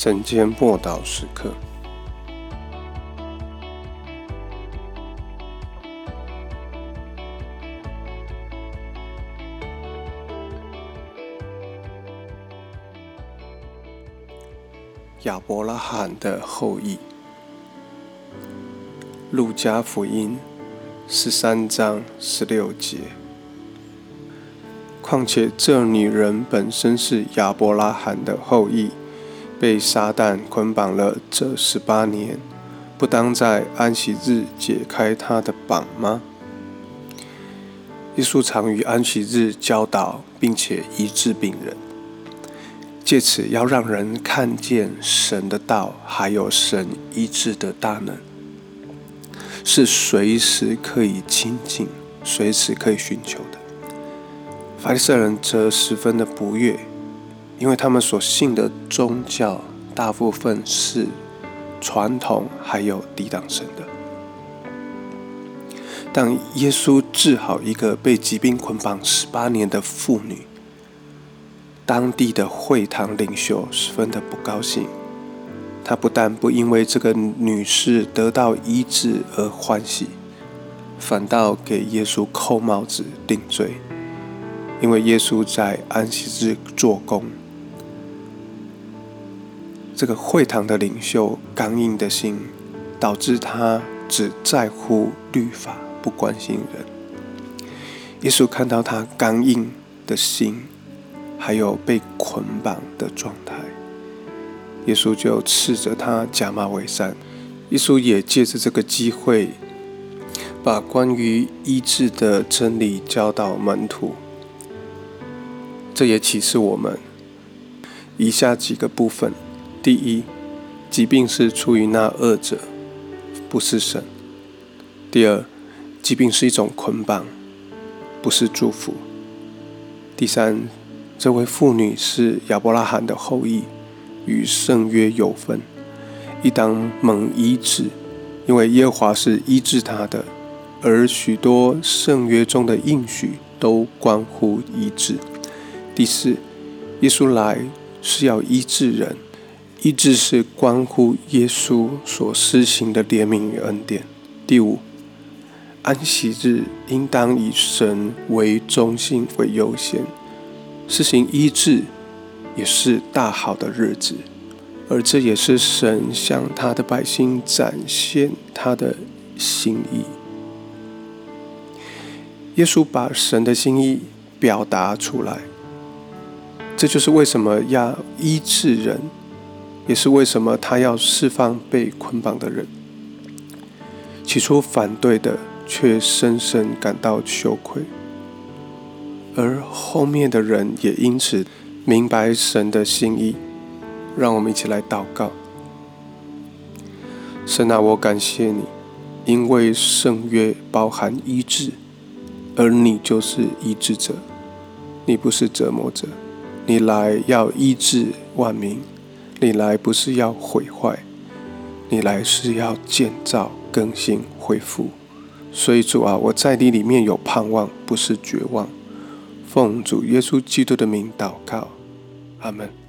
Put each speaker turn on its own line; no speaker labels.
晨间默祷时刻，亚伯拉罕的后裔，路加福音十三章十六节。况且这女人本身是亚伯拉罕的后裔。被撒旦捆绑了这十八年，不当在安息日解开他的绑吗？耶稣常于安息日教导，并且医治病人，借此要让人看见神的道，还有神医治的大能，是随时可以亲近、随时可以寻求的。法利赛人则十分的不悦。因为他们所信的宗教大部分是传统，还有抵挡神的。当耶稣治好一个被疾病捆绑十八年的妇女，当地的会堂领袖十分的不高兴。他不但不因为这个女士得到医治而欢喜，反倒给耶稣扣帽子定罪，因为耶稣在安息日做工。这个会堂的领袖刚硬的心，导致他只在乎律法，不关心人。耶稣看到他刚硬的心，还有被捆绑的状态，耶稣就斥责他假冒伪善。耶稣也借着这个机会，把关于医治的真理教导门徒。这也启示我们以下几个部分。第一，疾病是出于那恶者，不是神。第二，疾病是一种捆绑，不是祝福。第三，这位妇女是亚伯拉罕的后裔，与圣约有分，应当蒙医治，因为耶和华是医治他的。而许多圣约中的应许都关乎医治。第四，耶稣来是要医治人。医治是关乎耶稣所施行的怜悯与恩典。第五，安息日应当以神为中心为优先，施行医治也是大好的日子，而这也是神向他的百姓展现他的心意。耶稣把神的心意表达出来，这就是为什么要医治人。也是为什么他要释放被捆绑的人。起初反对的，却深深感到羞愧，而后面的人也因此明白神的心意。让我们一起来祷告：神啊，我感谢你，因为圣约包含医治，而你就是医治者，你不是折磨者，你来要医治万民。你来不是要毁坏，你来是要建造、更新、恢复。所以主啊，我在你里面有盼望，不是绝望。奉主耶稣基督的名祷告，阿门。